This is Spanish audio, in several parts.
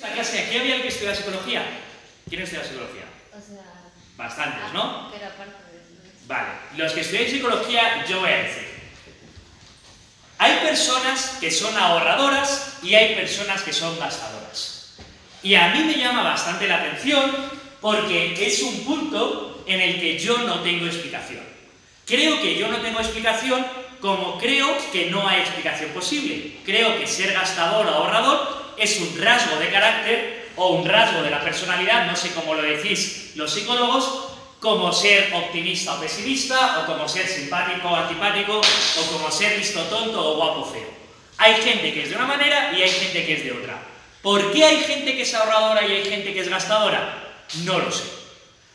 Esta clase, aquí había el que estudia psicología. ¿Quién estudia psicología? O sea. Bastantes, ¿no? ah, Pero aparte de eso. Vale, los que estudian psicología, yo voy a decir. Hay personas que son ahorradoras y hay personas que son gastadoras. Y a mí me llama bastante la atención porque es un punto en el que yo no tengo explicación. Creo que yo no tengo explicación como creo que no hay explicación posible. Creo que ser gastador o ahorrador es un rasgo de carácter o un rasgo de la personalidad, no sé cómo lo decís los psicólogos, como ser optimista o pesimista, o como ser simpático o antipático, o como ser listo tonto o guapo feo. Hay gente que es de una manera y hay gente que es de otra. ¿Por qué hay gente que es ahorradora y hay gente que es gastadora? No lo sé.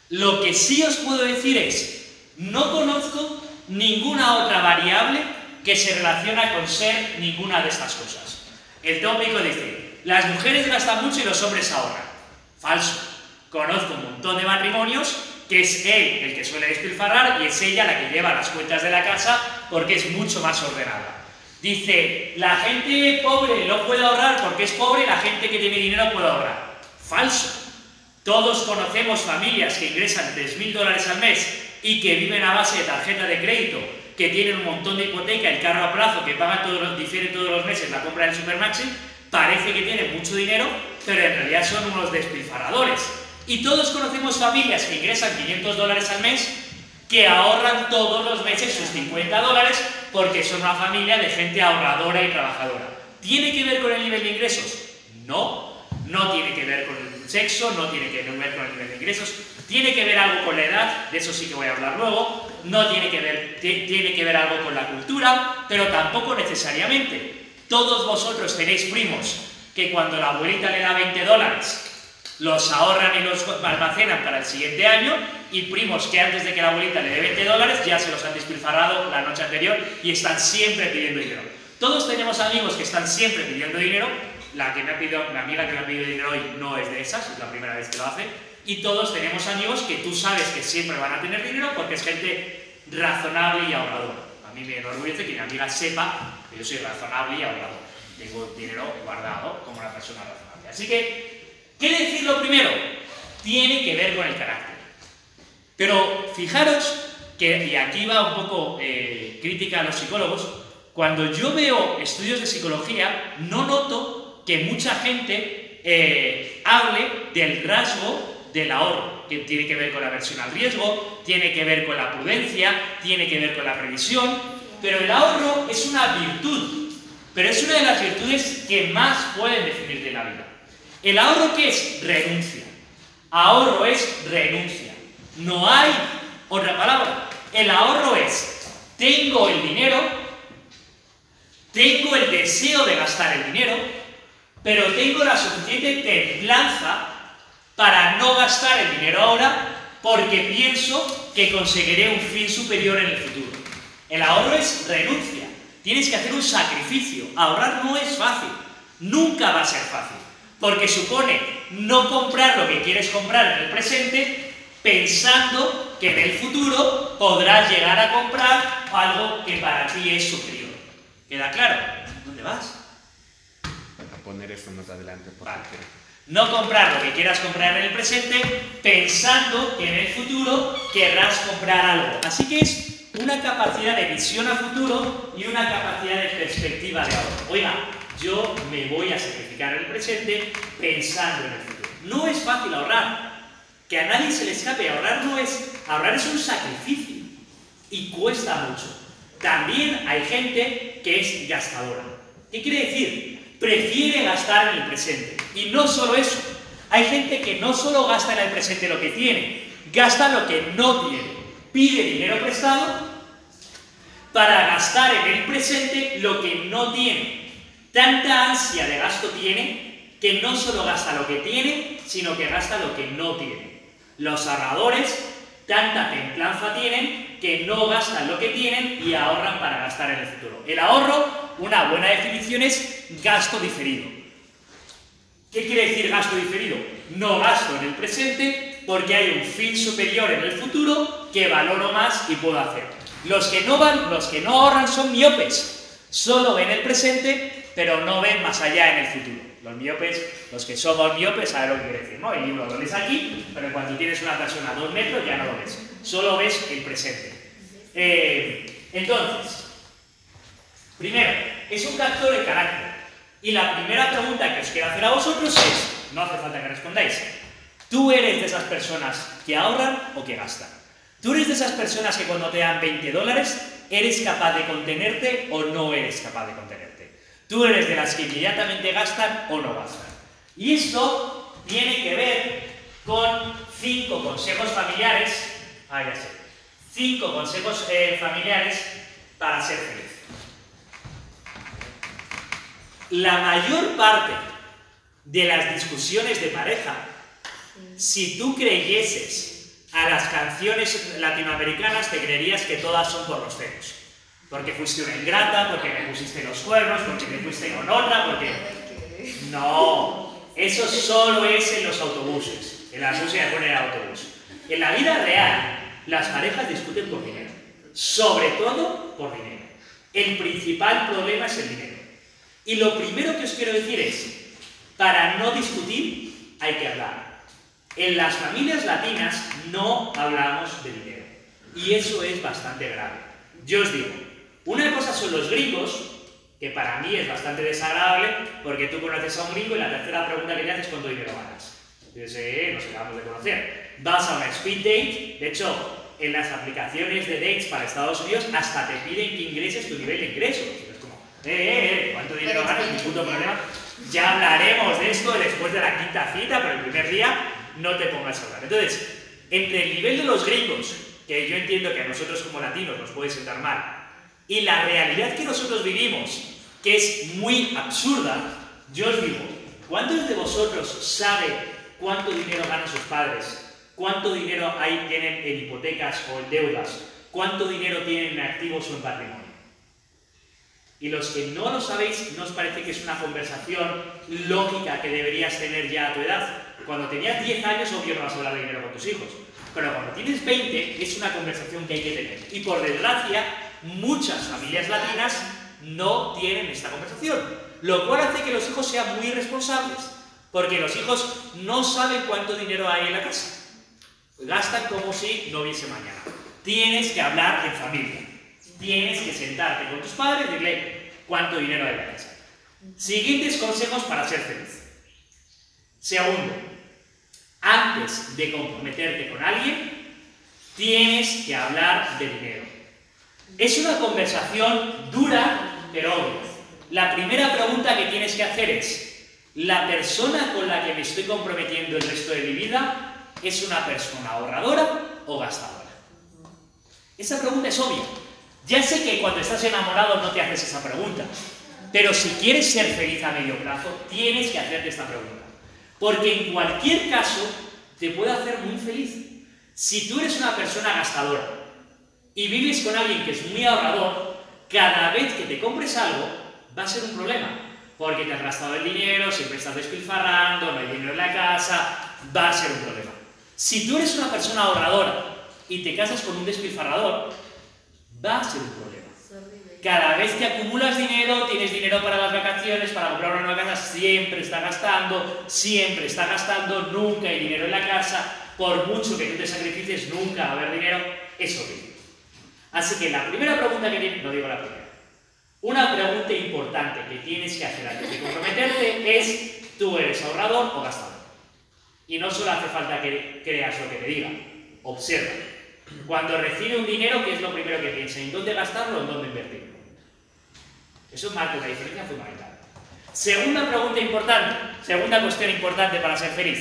Lo que sí os puedo decir es, no conozco ninguna otra variable que se relaciona con ser ninguna de estas cosas. El tópico dice, las mujeres gastan mucho y los hombres ahorran. Falso. Conozco un montón de matrimonios que es él el que suele despilfarrar y es ella la que lleva las cuentas de la casa porque es mucho más ordenada. Dice, la gente pobre no puede ahorrar porque es pobre la gente que tiene dinero puede ahorrar. Falso. Todos conocemos familias que ingresan 3.000 dólares al mes y que viven a base de tarjeta de crédito, que tienen un montón de hipoteca, el carro a plazo, que pagan todos los, difieren todos los meses la compra del Supermaxi, parece que tienen mucho dinero, pero en realidad son unos despilfarradores. Y todos conocemos familias que ingresan 500 dólares al mes que ahorran todos los meses sus 50 dólares porque son una familia de gente ahorradora y trabajadora. ¿Tiene que ver con el nivel de ingresos? No, no tiene que ver con el sexo, no tiene que ver con el nivel de ingresos, tiene que ver algo con la edad, de eso sí que voy a hablar luego, no tiene que ver, tiene que ver algo con la cultura, pero tampoco necesariamente. Todos vosotros tenéis primos que cuando la abuelita le da 20 dólares los ahorran y los almacenan para el siguiente año y primos que antes de que la abuelita le dé 20 dólares ya se los han despilfarrado la noche anterior y están siempre pidiendo dinero. Todos tenemos amigos que están siempre pidiendo dinero, la, que me ha pedido, la amiga que me ha pedido dinero hoy no es de esas, es la primera vez que lo hace, y todos tenemos amigos que tú sabes que siempre van a tener dinero porque es gente razonable y ahorradora. A mí me enorgullece que mi amiga sepa yo soy razonable y ahorrador. Tengo dinero guardado como una persona razonable. Así que ¿Qué decir lo primero? Tiene que ver con el carácter. Pero fijaros que, y aquí va un poco eh, crítica a los psicólogos, cuando yo veo estudios de psicología, no noto que mucha gente eh, hable del rasgo del ahorro, que tiene que ver con la aversión al riesgo, tiene que ver con la prudencia, tiene que ver con la previsión, pero el ahorro es una virtud, pero es una de las virtudes que más pueden definir de la vida. ¿El ahorro qué es? Renuncia. Ahorro es renuncia. No hay otra palabra. El ahorro es, tengo el dinero, tengo el deseo de gastar el dinero, pero tengo la suficiente templanza para no gastar el dinero ahora porque pienso que conseguiré un fin superior en el futuro. El ahorro es renuncia. Tienes que hacer un sacrificio. Ahorrar no es fácil. Nunca va a ser fácil porque supone no comprar lo que quieres comprar en el presente pensando que en el futuro podrás llegar a comprar algo que para ti es superior. ¿Queda claro? ¿Dónde vas? A poner esto más adelante. Vale. No comprar lo que quieras comprar en el presente pensando que en el futuro querrás comprar algo. Así que es una capacidad de visión a futuro y una capacidad de perspectiva de ahorro. Oiga, yo me voy a sacrificar en el presente pensando en el futuro. No es fácil ahorrar. Que a nadie se le escape. Ahorrar no es. Ahorrar es un sacrificio. Y cuesta mucho. También hay gente que es gastadora. ¿Qué quiere decir? Prefiere gastar en el presente. Y no solo eso. Hay gente que no solo gasta en el presente lo que tiene, gasta lo que no tiene. Pide dinero prestado para gastar en el presente lo que no tiene. Tanta ansia de gasto tiene que no solo gasta lo que tiene, sino que gasta lo que no tiene. Los ahorradores tanta templanza tienen que no gastan lo que tienen y ahorran para gastar en el futuro. El ahorro, una buena definición es gasto diferido. ¿Qué quiere decir gasto diferido? No gasto en el presente porque hay un fin superior en el futuro que valoro más y puedo hacer. Los que no van, los que no ahorran son miopes. Solo ven el presente pero no ven más allá en el futuro. Los miopes, los que somos miopes saben lo que quiere decir, ¿no? El libro lo lees aquí, pero cuando tienes una persona a dos metros ya no lo ves. Solo ves el presente. Eh, entonces, primero, es un captor de carácter. Y la primera pregunta que os quiero hacer a vosotros es, no hace falta que respondáis, ¿tú eres de esas personas que ahorran o que gastan? ¿Tú eres de esas personas que cuando te dan 20 dólares eres capaz de contenerte o no eres capaz de contenerte? ¿Tú eres de las que inmediatamente gastan o no gastan? Y esto tiene que ver con cinco consejos familiares, ah, ya sé, cinco consejos eh, familiares para ser feliz. La mayor parte de las discusiones de pareja, si tú creyeses a las canciones latinoamericanas te creerías que todas son por los celos. Porque fuiste una ingrata, porque me pusiste los cuernos, porque me fuiste con otra, porque... No, eso solo es en los autobuses. En la música pone el autobús. En la vida real, las parejas discuten por dinero. Sobre todo por dinero. El principal problema es el dinero. Y lo primero que os quiero decir es, para no discutir hay que hablar. En las familias latinas no hablamos de dinero. Y eso es bastante grave. Yo os digo, una cosa son los gringos, que para mí es bastante desagradable, porque tú conoces a un gringo y la tercera pregunta que le haces es cuánto dinero ganas. Dices, eh, nos acabamos de conocer. Vas a una speed date, de hecho, en las aplicaciones de dates para Estados Unidos hasta te piden que ingreses tu nivel de ingresos. Es como, eh, eh, eh, ¿cuánto dinero ganas? Ni puto problema. Ya hablaremos de esto después de la quinta cita, pero el primer día no te pongas a hablar. Entonces, entre el nivel de los gringos, que yo entiendo que a nosotros como latinos nos puede sentar mal, y la realidad que nosotros vivimos, que es muy absurda, yo os digo, ¿cuántos de vosotros sabe cuánto dinero ganan sus padres? ¿Cuánto dinero hay, tienen en hipotecas o en deudas? ¿Cuánto dinero tienen en activos o en patrimonio? Y los que no lo sabéis, ¿no os parece que es una conversación lógica que deberías tener ya a tu edad? Cuando tenías 10 años, obvio no vas a hablar de dinero con tus hijos. Pero cuando tienes 20, es una conversación que hay que tener. Y por desgracia, muchas familias latinas no tienen esta conversación. Lo cual hace que los hijos sean muy irresponsables. Porque los hijos no saben cuánto dinero hay en la casa. Gastan como si no hubiese mañana. Tienes que hablar en familia. Tienes que sentarte con tus padres y decirle cuánto dinero hay en la casa. Siguientes consejos para ser feliz. Segundo, antes de comprometerte con alguien, tienes que hablar de dinero. Es una conversación dura, pero obvia. La primera pregunta que tienes que hacer es, ¿la persona con la que me estoy comprometiendo el resto de mi vida es una persona ahorradora o gastadora? Esa pregunta es obvia. Ya sé que cuando estás enamorado no te haces esa pregunta, pero si quieres ser feliz a medio plazo, tienes que hacerte esta pregunta. Porque en cualquier caso te puede hacer muy feliz. Si tú eres una persona gastadora y vives con alguien que es muy ahorrador, cada vez que te compres algo va a ser un problema. Porque te has gastado el dinero, siempre estás despilfarrando, no hay dinero en la casa, va a ser un problema. Si tú eres una persona ahorradora y te casas con un despilfarrador, va a ser un problema. Cada vez que acumulas dinero, tienes dinero para las vacaciones, para comprar una nueva casa, siempre está gastando, siempre está gastando, nunca hay dinero en la casa, por mucho que tú te sacrifices, nunca va a haber dinero, es obvio. Así que la primera pregunta que tienes, no digo la primera, una pregunta importante que tienes que hacer antes de comprometerte es, ¿tú eres ahorrador o gastador? Y no solo hace falta que creas lo que te diga, observa. Cuando recibe un dinero, ¿qué es lo primero que piensa? ¿En dónde gastarlo o en dónde invertirlo? Eso marca una diferencia fundamental. Segunda pregunta importante, segunda cuestión importante para ser feliz.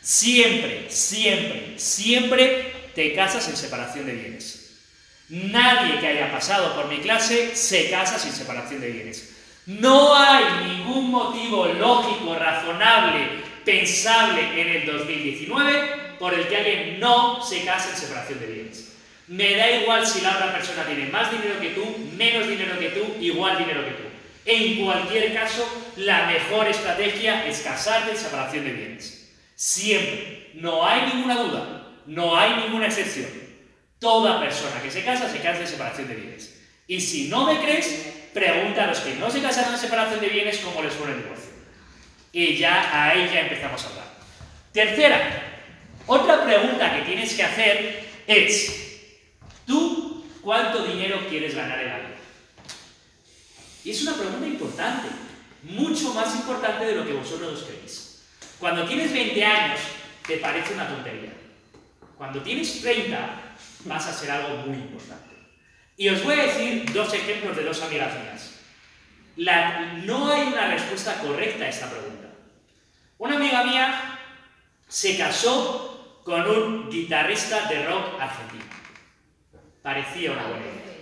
Siempre, siempre, siempre te casas en separación de bienes. Nadie que haya pasado por mi clase se casa sin separación de bienes. No hay ningún motivo lógico, razonable, pensable en el 2019 por el que alguien no se case en separación de bienes. Me da igual si la otra persona tiene más dinero que tú, menos dinero que tú, igual dinero que tú. En cualquier caso, la mejor estrategia es casarte en separación de bienes. Siempre. No hay ninguna duda. No hay ninguna excepción. Toda persona que se casa se casa en separación de bienes. Y si no me crees, pregunta a los que no se casaron en separación de bienes cómo les fue el divorcio. Y ya ahí ya empezamos a hablar. Tercera, otra pregunta que tienes que hacer es, ¿tú cuánto dinero quieres ganar en la vida? Y es una pregunta importante, mucho más importante de lo que vosotros os creéis. Cuando tienes 20 años, te parece una tontería. Cuando tienes 30, vas a ser algo muy importante. Y os voy a decir dos ejemplos de dos amigas mías. no hay una respuesta correcta a esta pregunta. Una amiga mía se casó con un guitarrista de rock argentino. Parecía una buena idea.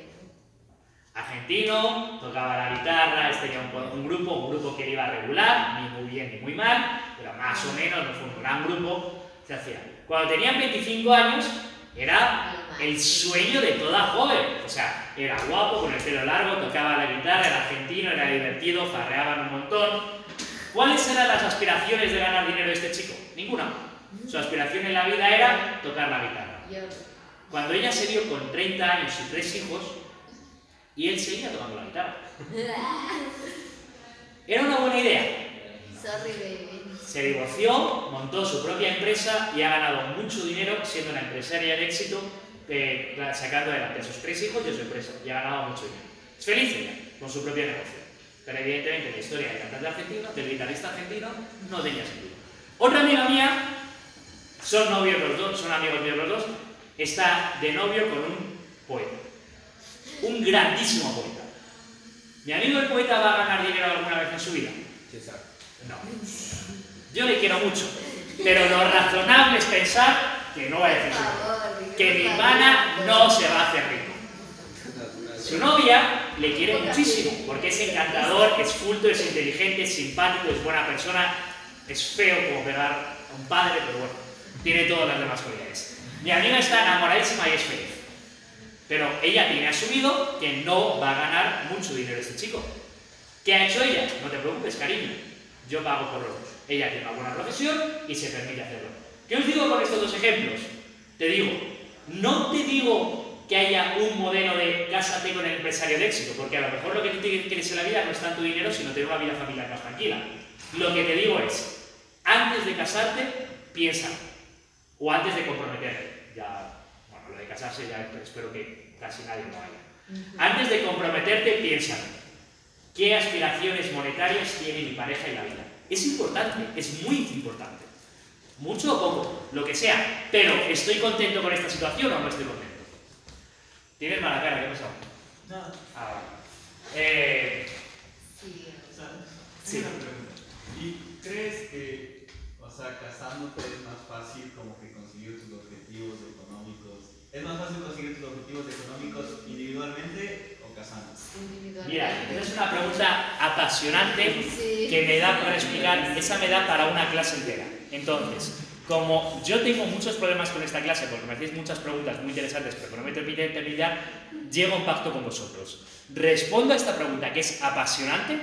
Argentino, tocaba la guitarra, este tenía un, grupo, un grupo que iba regular, ni muy bien ni muy mal, pero más o menos, no fue un gran grupo, se hacía. Cuando tenían 25 años, era el sueño de toda joven. O sea, era guapo, con el pelo largo, tocaba la guitarra, era argentino, era divertido, farreaban un montón. ¿Cuáles eran las aspiraciones de ganar dinero de este chico? Ninguna. Su aspiración en la vida era tocar la guitarra. Cuando ella se vio con 30 años y tres hijos, y él seguía tocando la guitarra. ¿Era una buena idea? Se divorció, montó su propia empresa y ha ganado mucho dinero siendo una empresaria de éxito, eh, sacando adelante a sus tres hijos y a su empresa. Y ha ganado mucho dinero. Es feliz ella, con su propio negocio. Pero evidentemente la historia del cantante argentino, del guitarrista argentino, no tenía sentido. Otra amiga mía, son novios los dos, son amigos míos los dos, está de novio con un poeta un grandísimo poeta. ¿Mi amigo el poeta va a ganar dinero alguna vez en su vida? No. Yo le quiero mucho, pero lo razonable es pensar que no va a decir que mi hermana no se va a hacer rico. Su novia le quiere muchísimo, porque es encantador, es culto, es inteligente, es simpático, es buena persona, es feo como pegar a un padre, pero bueno, tiene todas las demás cualidades. Mi amiga está enamoradísima y es feliz. Pero ella tiene asumido que no va a ganar mucho dinero este chico. ¿Qué ha hecho ella? No te preocupes, cariño. Yo pago por los dos. Ella tiene una buena profesión y se permite hacerlo. ¿Qué os digo con estos dos ejemplos? Te digo, no te digo que haya un modelo de cásate con el empresario de éxito, porque a lo mejor lo que tú quieres en la vida no es tanto dinero, sino tener una vida familiar más tranquila. Lo que te digo es, antes de casarte, piensa, o antes de comprometerte. Ya, bueno, lo de casarse ya espero que casi nadie lo haya. Antes de comprometerte, piensa, ¿qué aspiraciones monetarias tiene mi pareja en la vida? Es importante, es muy importante. Mucho o poco, lo que sea. Pero, ¿estoy contento con esta situación o no estoy contento? ¿Tienes mala cara? ¿Qué pasa? No. Ah, Eh... Sí. Sí. ¿Y crees que, o sea, casándote es más fácil como que objetivos económicos ¿Es más fácil conseguir tus objetivos económicos individualmente o casándote? Mira, esa es una pregunta apasionante que me da para explicar, esa me da para una clase entera. Entonces, como yo tengo muchos problemas con esta clase, porque me hacéis muchas preguntas muy interesantes, pero no me terminé terminar, llego a un pacto con vosotros. Respondo a esta pregunta que es apasionante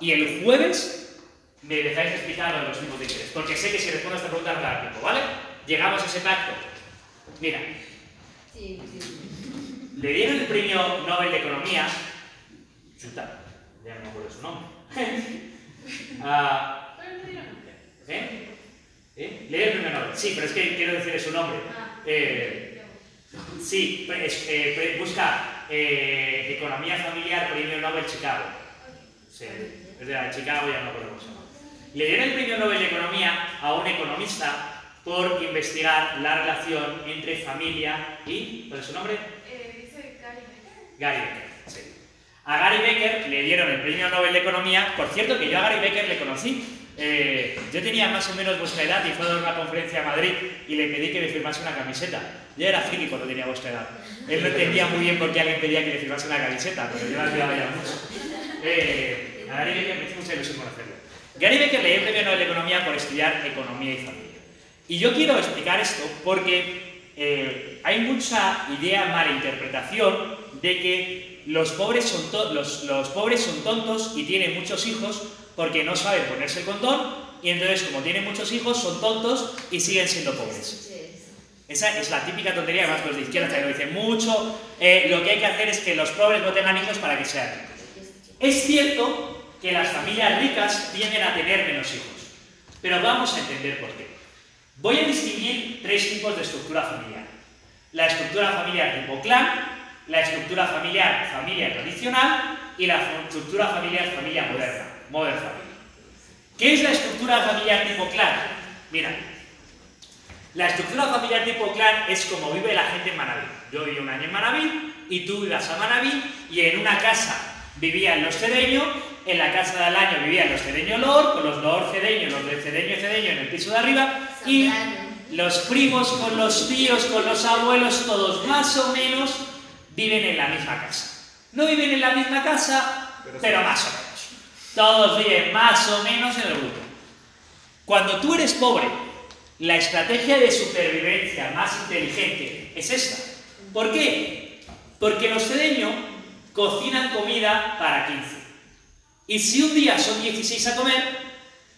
y el jueves me dejáis explicar los tipos de interés, porque sé que si respondo a esta pregunta no da tiempo, ¿vale? Llegamos a ese pacto. Mira, le dieron el premio Nobel de Economía. Chuta, ya no me acuerdo su nombre. uh, ¿Eh? ¿Eh? Le dieron el premio Nobel. Sí, pero es que quiero decir su nombre. Eh, sí, eh, busca eh, Economía Familiar, Premio Nobel Chicago. Sí, es de Chicago, ya no me acuerdo cómo se llama. Le dieron el premio Nobel de Economía a un economista por investigar la relación entre familia y. ¿Cuál es su nombre? Eh, dice Gary Becker. Gary Becker, sí. A Gary Becker le dieron el premio Nobel de Economía. Por cierto, que yo a Gary Becker le conocí. Eh, yo tenía más o menos vuestra edad y fue a dar una conferencia a Madrid y le pedí que me firmase una camiseta. Yo era friki cuando tenía vuestra edad. Él no entendía muy bien por qué alguien pedía que le firmase una camiseta, pero yo la olvidaba ya mucho. Eh, a Gary Becker me hizo mucha ilusión conocerlo. Gary Becker le dio el premio Nobel de Economía por estudiar economía y familia. Y yo quiero explicar esto porque eh, hay mucha idea, mala interpretación de que los pobres, son los, los pobres son tontos y tienen muchos hijos porque no saben ponerse el condón y entonces como tienen muchos hijos son tontos y siguen siendo pobres. Esa es la típica tontería, además los de izquierda que lo dicen mucho, eh, lo que hay que hacer es que los pobres no tengan hijos para que sean ricos. Es cierto que las familias ricas tienden a tener menos hijos. Pero vamos a entender por qué. Voy a distinguir tres tipos de estructura familiar. La estructura familiar tipo clan, la estructura familiar familia tradicional y la estructura familiar familia moderna, modern family. ¿Qué es la estructura familiar tipo clan? Mira, la estructura familiar tipo clan es como vive la gente en Manabí. Yo viví un año en Manabí y tú ibas a Manabí y en una casa vivían los cedeños, en la casa del año vivían los cedeños lor, con los lor cedeños, los de cedeño cedeño en el piso de arriba y los primos con los tíos, con los abuelos, todos más o menos viven en la misma casa. No viven en la misma casa, pero, más o menos. Todos viven más o menos en el grupo. Cuando tú eres pobre, la estrategia de supervivencia más inteligente es esta. ¿Por qué? Porque los cedeños cocinan comida para 15. Y si un día son 16 a comer,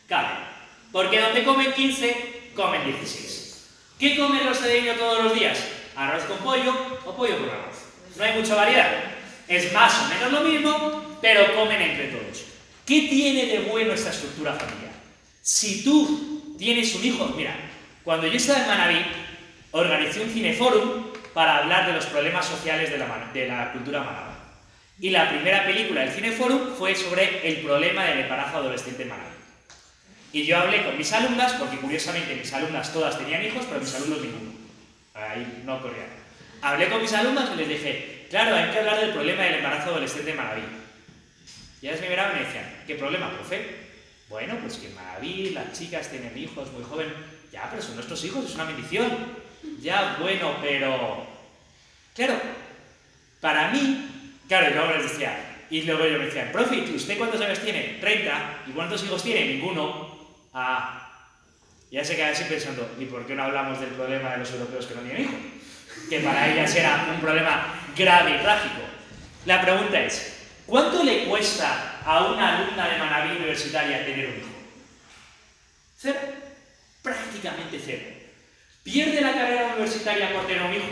cabe. Porque donde comen 15, comen 16. ¿Qué comen los cedeños todos los días? Arroz con pollo o pollo con arroz. No hay mucha variedad. Es más o menos lo mismo, pero comen entre todos. ¿Qué tiene de bueno esta estructura familiar? Si tú tienes un hijo, mira, cuando yo estaba en Manabí, organizé un cineforum para hablar de los problemas sociales de la, de la cultura manaba. Y la primera película del cineforum fue sobre el problema del embarazo adolescente en. Y yo hablé con mis alumnas, porque curiosamente mis alumnas todas tenían hijos, pero mis alumnos ninguno. Ahí no corrían. Hablé con mis alumnas y les dije, claro, hay que hablar del problema del embarazo adolescente en Manabí. Y ellas me miraban y me decían, ¿qué problema, profe? Bueno, pues que en las chicas tienen hijos muy jóvenes. Ya, pero son nuestros hijos, es una bendición. Ya, bueno, pero... Claro, para mí, claro, yo luego les decía, y luego yo me decía, profe, ¿usted cuántos años tiene? 30. ¿Y cuántos hijos tiene? Ninguno. Ah, ya se queda así pensando, ¿y por qué no hablamos del problema de los europeos que no tienen hijos? Que para ellas era un problema grave y trágico. La pregunta es, ¿cuánto le cuesta a una alumna de Manaví universitaria tener un hijo? Cero. Prácticamente cero. ¿Pierde la carrera universitaria por tener un hijo?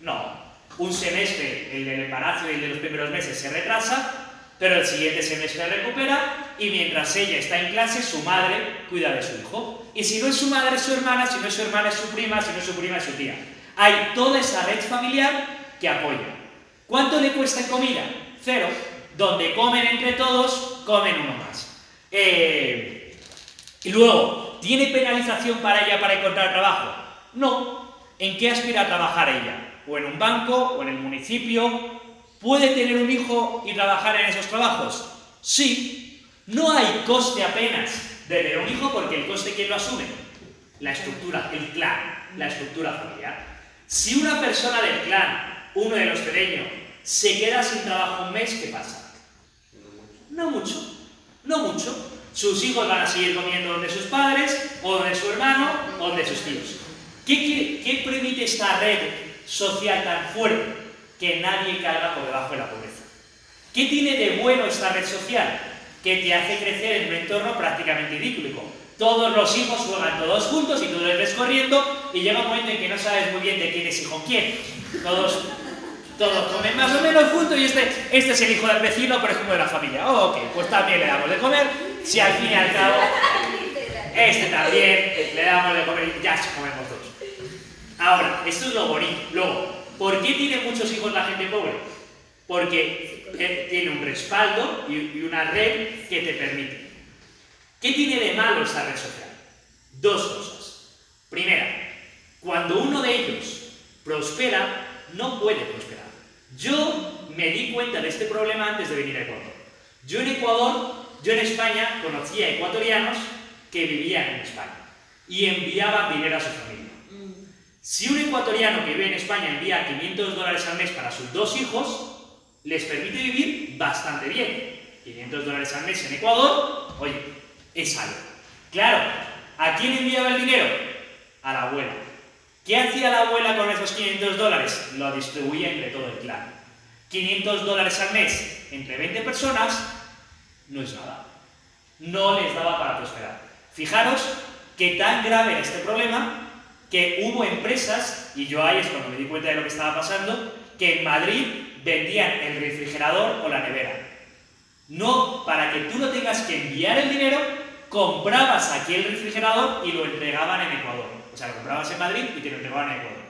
No. Un semestre, el del embarazo y el de los primeros meses, se retrasa, pero el siguiente semestre recupera y mientras ella está en clase, su madre cuida de su hijo. Y si no es su madre, es su hermana, si no es su hermana, es su prima, si no es su prima, es su tía. Hay toda esa red familiar que apoya. ¿Cuánto le cuesta en comida? Cero. Donde comen entre todos, comen uno más. Eh, y luego, ¿tiene penalización para ella para encontrar trabajo? No. ¿En qué aspira a trabajar ella? ¿O en un banco? ¿O en el municipio? ¿Puede tener un hijo y trabajar en esos trabajos? Sí. No hay coste apenas de tener un hijo porque el coste ¿quién lo asume? La estructura, el clan, la estructura familiar. Si una persona del clan, uno de los pequeños, se queda sin trabajo un mes, ¿qué pasa? No mucho, no mucho. Sus hijos van a seguir comiendo donde sus padres, o donde su hermano, o donde sus tíos. ¿Qué, qué, qué permite esta red social tan fuerte? Que nadie caiga por debajo de la pobreza. ¿Qué tiene de bueno esta red social? Que te hace crecer en un entorno prácticamente idílico. Todos los hijos juegan todos juntos y tú los ves corriendo y llega un momento en que no sabes muy bien de quién es hijo quién. Todos, todos comen más o menos juntos y este, este es el hijo del vecino, pero es de la familia. Oh, ok, pues también le damos de comer. Si al fin y al cabo, este también le damos de comer y ya se comemos. Ahora, esto es lo bonito. Luego, ¿por qué tiene muchos hijos la gente pobre? Porque eh, tiene un respaldo y una red que te permite. ¿Qué tiene de malo esta red social? Dos cosas. Primera, cuando uno de ellos prospera, no puede prosperar. Yo me di cuenta de este problema antes de venir a Ecuador. Yo en Ecuador, yo en España conocía ecuatorianos que vivían en España y enviaban dinero a su familia. Si un ecuatoriano que vive en España envía 500 dólares al mes para sus dos hijos, les permite vivir bastante bien. 500 dólares al mes en Ecuador, oye, es algo. Claro, ¿a quién enviaba el dinero? A la abuela. ¿Qué hacía la abuela con esos 500 dólares? Lo distribuía entre todo el clan. 500 dólares al mes entre 20 personas no es nada. No les daba para prosperar. Fijaros que tan grave este problema que hubo empresas, y yo ahí es cuando me di cuenta de lo que estaba pasando, que en Madrid vendían el refrigerador o la nevera. No, para que tú no tengas que enviar el dinero, comprabas aquí el refrigerador y lo entregaban en Ecuador. O sea, lo comprabas en Madrid y te lo entregaban en Ecuador.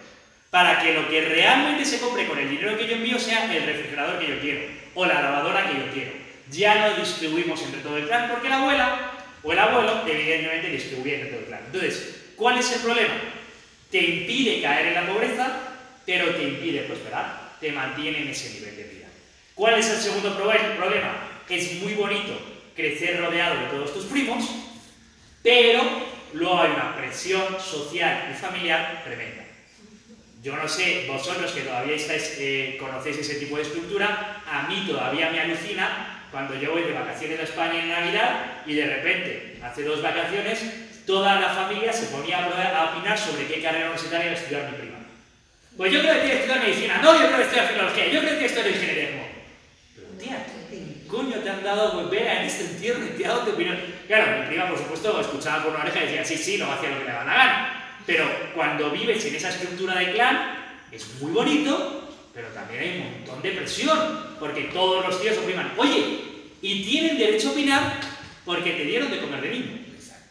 Para que lo que realmente se compre con el dinero que yo envío sea el refrigerador que yo quiero o la lavadora que yo quiero. Ya no distribuimos entre todo el clan porque la abuela o el abuelo evidentemente distribuye entre todo el clan. Entonces, ¿cuál es el problema? Te impide caer en la pobreza, pero te impide prosperar, te mantiene en ese nivel de vida. ¿Cuál es el segundo proble- problema? Es muy bonito crecer rodeado de todos tus primos, pero luego hay una presión social y familiar tremenda. Yo no sé, vosotros que todavía estáis, eh, conocéis ese tipo de estructura, a mí todavía me alucina cuando yo voy de vacaciones a España en Navidad y de repente, hace dos vacaciones, toda la familia se ponía a, a opinar sobre qué carrera universitaria iba a estudiar mi prima. Pues yo creo que tiene que estudiar medicina, no, yo creo que estudiar filología, yo creo que estudiar ingeniería. Pero tía, ¿qué coño te han dado volver en este entierro y te ha dado tu opinión? Claro, mi prima, por supuesto, escuchaba por una oreja y decía, sí, sí, no hacía lo que le daba la gana. Pero cuando vives en esa estructura de clan, es muy bonito, pero también hay un montón de presión, porque todos los tíos opriman, oye, y tienen derecho a opinar porque te dieron de comer de niño.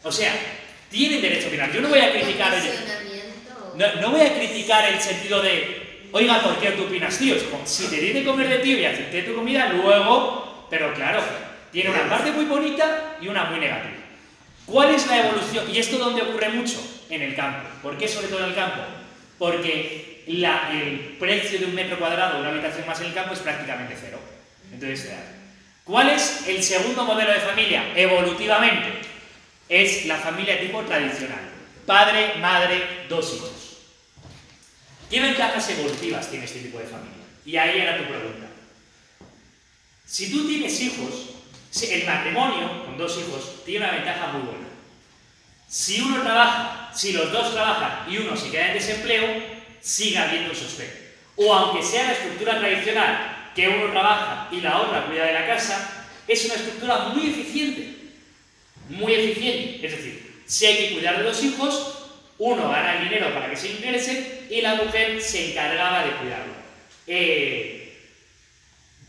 O sea, tienen derecho a opinar. Yo no voy a criticar, Posicionamiento. no, no voy a criticar el sentido de, oiga, ¿por qué tú opinas, tío? Si te di de comer de tío y acepté tu comida, luego, pero claro, tiene una parte muy bonita y una muy negativa. ¿Cuál es la evolución? ¿Y esto dónde ocurre mucho? En el campo. ¿Por qué sobre todo en el campo? Porque la- el precio de un metro cuadrado una habitación más en el campo es prácticamente cero. Entonces, ¿cuál es el segundo modelo de familia? Evolutivamente, es la familia tipo tradicional. Padre, madre, dos hijos. ¿Qué ventajas evolutivas tiene este tipo de familia? Y ahí era tu pregunta. Si tú tienes hijos, el matrimonio con dos hijos tiene una ventaja muy buena. Si uno trabaja, si los dos trabajan y uno se queda en desempleo, sigue habiendo un. O aunque sea la estructura tradicional, que uno trabaja y la otra cuida de la casa, es una estructura muy eficiente. Muy eficiente. Es decir, si hay que cuidar de los hijos, uno gana el dinero para que se ingresen y la mujer se encargaba de cuidarlo. Eh,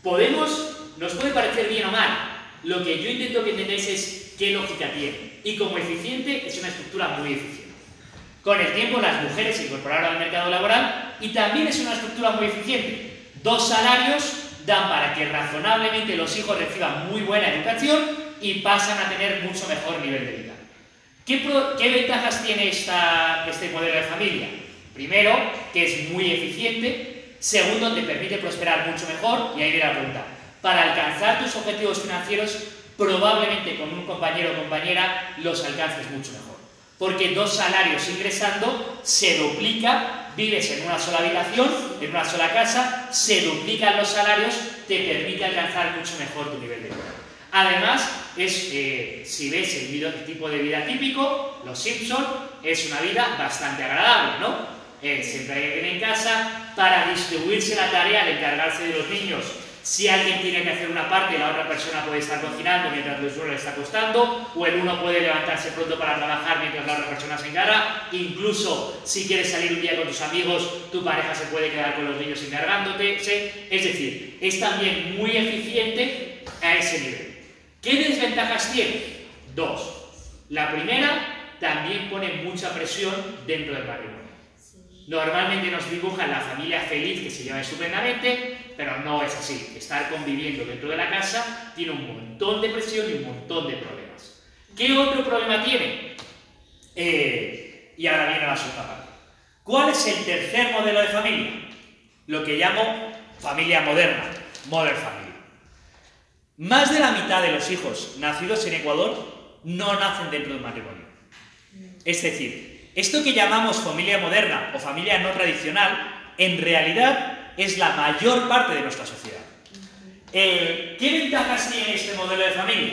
podemos, nos puede parecer bien o mal. Lo que yo intento que entendáis es qué lógica tiene. Y como eficiente, es una estructura muy eficiente. Con el tiempo, las mujeres se incorporaron al mercado laboral y también es una estructura muy eficiente. Dos salarios dan para que razonablemente los hijos reciban muy buena educación y pasan a tener mucho mejor nivel de vida. ¿Qué, ventajas tiene esta- este modelo de familia? Primero, que es muy eficiente. Segundo, te permite prosperar mucho mejor. Y ahí viene la pregunta. Para alcanzar tus objetivos financieros, probablemente con un compañero o compañera los alcances mucho mejor. Porque dos salarios ingresando se duplica, vives en una sola habitación, en una sola casa, se duplican los salarios, te permite alcanzar mucho mejor tu nivel de vida. Además, eh, si ves el, tipo de vida típico, los Simpson, es una vida bastante agradable, ¿no? Eh, siempre hay alguien en casa para distribuirse la tarea de encargarse de los niños. Si alguien tiene que hacer una parte, la otra persona puede estar cocinando mientras el otro le está acostando, o el uno puede levantarse pronto para trabajar mientras la otra persona se encarga. Incluso si quieres salir un día con tus amigos, tu pareja se puede quedar con los niños encargándote. Es decir, es también muy eficiente a ese nivel. ¿Qué desventajas tiene? Dos. La primera, también pone mucha presión dentro del matrimonio. Normalmente nos dibujan la familia feliz que se lleva estupendamente, pero no es así. Estar conviviendo dentro de la casa tiene un montón de presión y un montón de problemas. ¿Qué otro problema tiene? Eh, y ahora viene la segunda parte. ¿Cuál es el tercer modelo de familia? Lo que llamo familia moderna, modern family. Más de la mitad de los hijos nacidos en Ecuador no nacen dentro del matrimonio. Es decir, esto que llamamos familia moderna o familia no tradicional, en realidad es la mayor parte de nuestra sociedad. Eh, ¿Qué ventajas tiene este modelo de familia?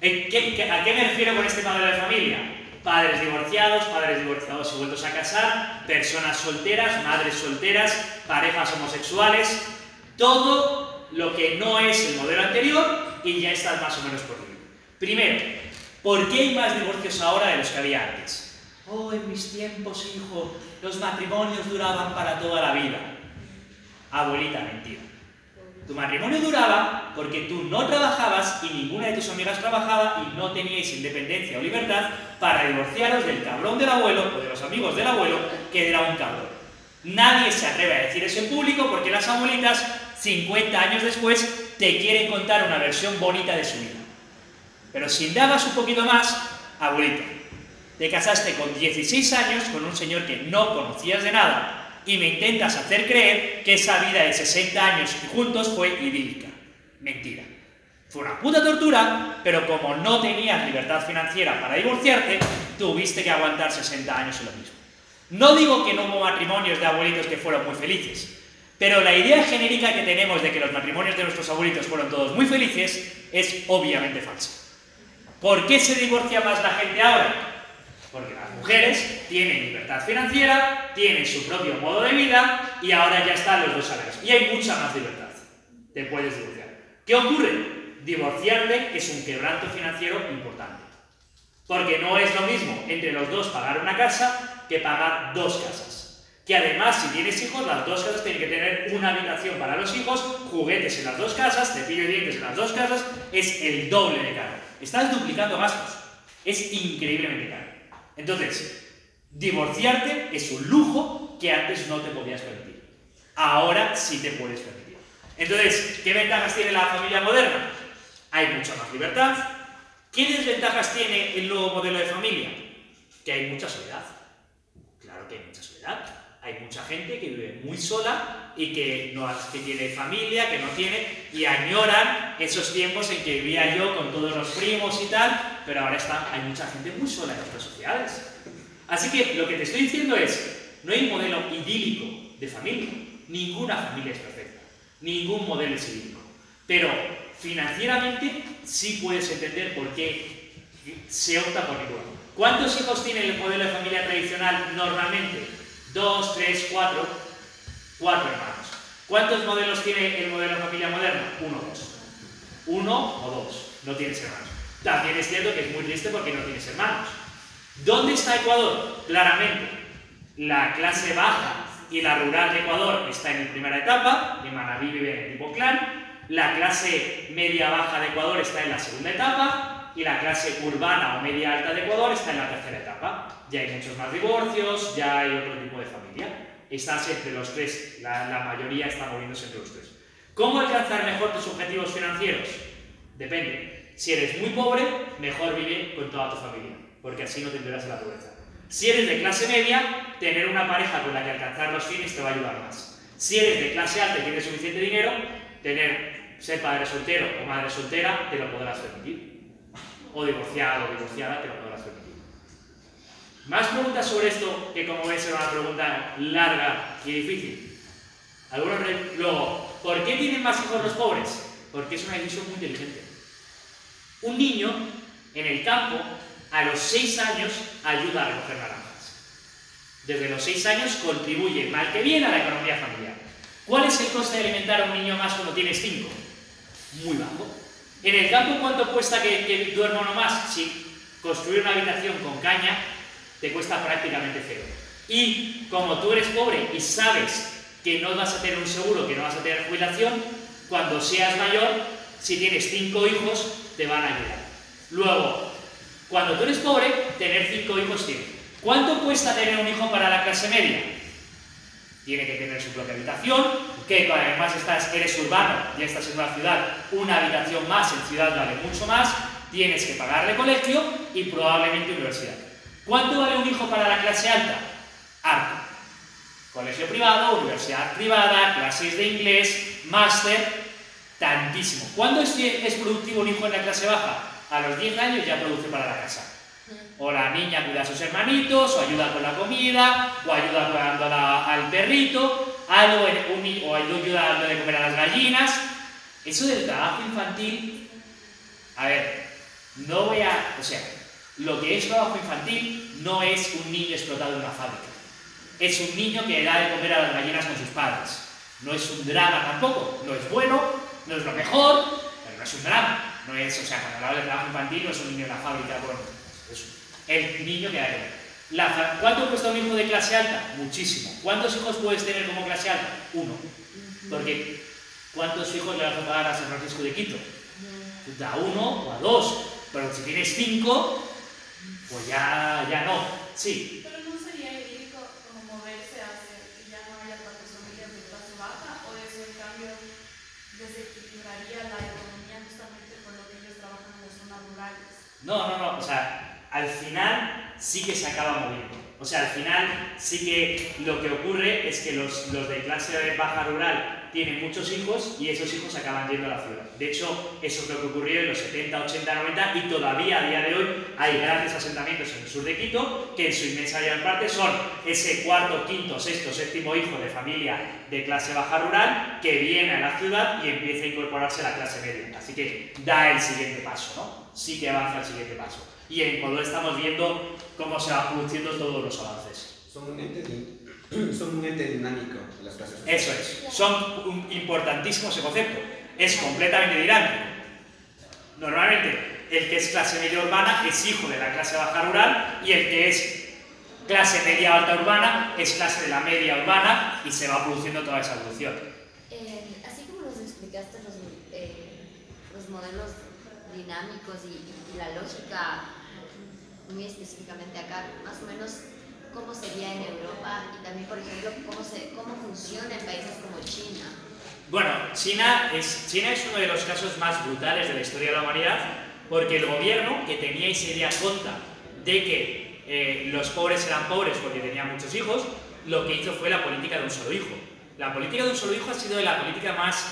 Eh, ¿qué- qué- ¿A qué me refiero con este modelo de familia? Padres divorciados, padres divorciados y vueltos a casar, personas solteras, madres solteras, parejas homosexuales, todo lo que no es el modelo anterior y ya está más o menos por vivir. Primero, ¿por qué hay más divorcios ahora de los que había antes? Oh, en mis tiempos, hijo, los matrimonios duraban para toda la vida. Abuelita, mentira. Tu matrimonio duraba porque tú no trabajabas y ninguna de tus amigas trabajaba y no teníais independencia o libertad para divorciaros del cabrón del abuelo o de los amigos del abuelo que era un cabrón. Nadie se atreve a decir eso en público porque las abuelitas, 50 años después, te quieren contar una versión bonita de su vida. Pero si indagas un poquito más, abuelita, te casaste con 16 años con un señor que no conocías de nada y me intentas hacer creer que esa vida de 60 años juntos fue idílica. Mentira. Fue una puta tortura, pero como no tenías libertad financiera para divorciarte, tuviste que aguantar 60 años en lo mismo. No digo que no hubo matrimonios de abuelitos que fueron muy felices, pero la idea genérica que tenemos de que los matrimonios de nuestros abuelitos fueron todos muy felices es obviamente falsa. ¿Por qué se divorcia más la gente ahora? Porque las mujeres tienen libertad financiera, tienen su propio modo de vida y ahora ya están los dos salarios. Y hay mucha más libertad. Te puedes divorciar. ¿Qué ocurre? Divorciarte es un quebranto financiero importante. Porque no es lo mismo entre los dos pagar una casa que pagar dos casas. Que además, si tienes hijos, las dos casas tienen que tener una habitación para los hijos, juguetes en las dos casas, cepillo de dientes en las dos casas, es el doble de caro. Estás duplicando gastos. Es increíblemente caro. Entonces, divorciarte es un lujo que antes no te podías permitir. Ahora sí te puedes permitir. Entonces, ¿qué ventajas tiene la familia moderna? Hay mucha más libertad. ¿Qué desventajas tiene el nuevo modelo de familia? Que hay mucha soledad. Claro que hay mucha soledad. Hay mucha gente que vive muy sola y que, no, que tiene familia, que no tiene, y añoran esos tiempos en que vivía yo con todos los primos y tal, pero ahora está, hay mucha gente muy sola en nuestras sociedades. Así que lo que te estoy diciendo es, no hay un modelo idílico de familia. Ninguna familia es perfecta. Ningún modelo es idílico. Pero financieramente sí puedes entender por qué se opta por ninguno. ¿Cuántos hijos tiene el modelo de familia tradicional normalmente? Dos, tres, cuatro. Cuatro hermanos. ¿Cuántos modelos tiene el modelo de familia moderna? Uno o dos. Uno o dos. No tienes hermanos. También es cierto que es muy triste porque no tienes hermanos. ¿Dónde está Ecuador? Claramente, la clase baja y la rural de Ecuador está en primera etapa, de Manabí vive en tipo clan, la clase media-baja de Ecuador está en la segunda etapa y la clase urbana o media-alta de Ecuador está en la tercera etapa. Ya hay muchos más divorcios, ya hay otro tipo de familia. Estás entre los tres, la, la mayoría está moviéndose entre los tres. ¿Cómo alcanzar mejor tus objetivos financieros? Depende. Si eres muy pobre, mejor vive con toda tu familia, porque así no tendrás la pobreza. Si eres de clase media, tener una pareja con la que alcanzar los fines te va a ayudar más. Si eres de clase alta y tienes suficiente dinero, tener, ser padre soltero o madre soltera te lo podrás permitir. O divorciado o divorciada te lo podrás permitir. Más preguntas sobre esto, que como ves era una pregunta larga y difícil. Algunos Luego, ¿por qué tienen más hijos los pobres? Porque es una decisión muy inteligente. Un niño en el campo, a los 6 años, ayuda a recoger naranjas. Desde los 6 años contribuye mal que bien a la economía familiar. ¿Cuál es el coste de alimentar a un niño más cuando tienes 5? Muy bajo. En el campo, ¿cuánto cuesta que, que duerma más? Si construir una habitación con caña te cuesta prácticamente cero. Y como tú eres pobre y sabes que no vas a tener un seguro, que no vas a tener jubilación, cuando seas mayor, si tienes 5 hijos, te van a ayudar. Luego, cuando tú eres pobre, tener 5 hijos tiene. ¿Cuánto cuesta tener un hijo para la clase media? Tiene que tener su propia habitación, que además estás, eres urbano, ya estás en una ciudad, una habitación más en ciudad vale mucho más, tienes que pagarle colegio y probablemente universidad. ¿Cuánto vale un hijo para la clase alta? Harto. Colegio privado, universidad privada, clases de inglés, máster, tantísimo. ¿Cuándo es productivo un hijo en la clase baja? A los 10 años ya produce para la casa. O la niña cuida a sus hermanitos, o ayuda con la comida, o ayuda cuidando al perrito, algo en o ayuda dando de comer a las gallinas. Eso del trabajo infantil, a ver, no voy a. O sea, lo que es trabajo infantil no es un niño explotado en una fábrica. Es un niño que da de comer a las gallinas con sus padres. No es un drama tampoco. No es bueno, no es lo mejor, pero no es un drama. No es, o sea, cuando hablamos de trabajo infantil no es un niño en la fábrica con. Es el niño que comer. La, ¿Cuánto cuesta un hijo de clase alta? Muchísimo. ¿Cuántos hijos puedes tener como clase alta? Uno. Porque ¿cuántos hijos le vas a pagar a San Francisco de Quito? Da uno o a dos, pero si tienes cinco, pues ya, ya no. Sí, Pero no sería idílico como moverse hacia que ya no haya tantas familias de clase baja, o eso en cambio desequilibraría la economía justamente por lo que ellos trabajan en las zonas rurales. No, no, no, o sea, al final sí que se acaba moviendo. O sea, al final sí que lo que ocurre es que los, los de clase baja rural tienen muchos hijos y esos hijos acaban yendo a la ciudad. De hecho, eso es lo que ocurrió en los 70, 80, 90 y todavía a día de hoy hay grandes asentamientos en el sur de Quito que en su inmensa mayor parte son ese cuarto, quinto, sexto, séptimo hijo de familia de clase baja rural que viene a la ciudad y empieza a incorporarse a la clase media. Así que da el siguiente paso, ¿no? Sí que avanza el siguiente paso. Y en Colón estamos viendo cómo se van produciendo todos los avances. Son un ente, son un ente dinámico las clases. Eso es. Son un- importantísimo ese concepto. Es completamente dinámico. Normalmente, el que es clase media urbana es hijo de la clase baja rural y el que es clase media alta urbana es clase de la media urbana y se va produciendo toda esa evolución. Eh, así como nos explicaste los, eh, los modelos dinámicos y, y la lógica muy específicamente acá, más o menos cómo sería en Europa y también, por ejemplo, cómo, se, cómo funciona en países como China. Bueno, China es, China es uno de los casos más brutales de la historia de la humanidad porque el gobierno, que tenía y se dio cuenta de que eh, los pobres eran pobres porque tenían muchos hijos, lo que hizo fue la política de un solo hijo. La política de un solo hijo ha sido la política más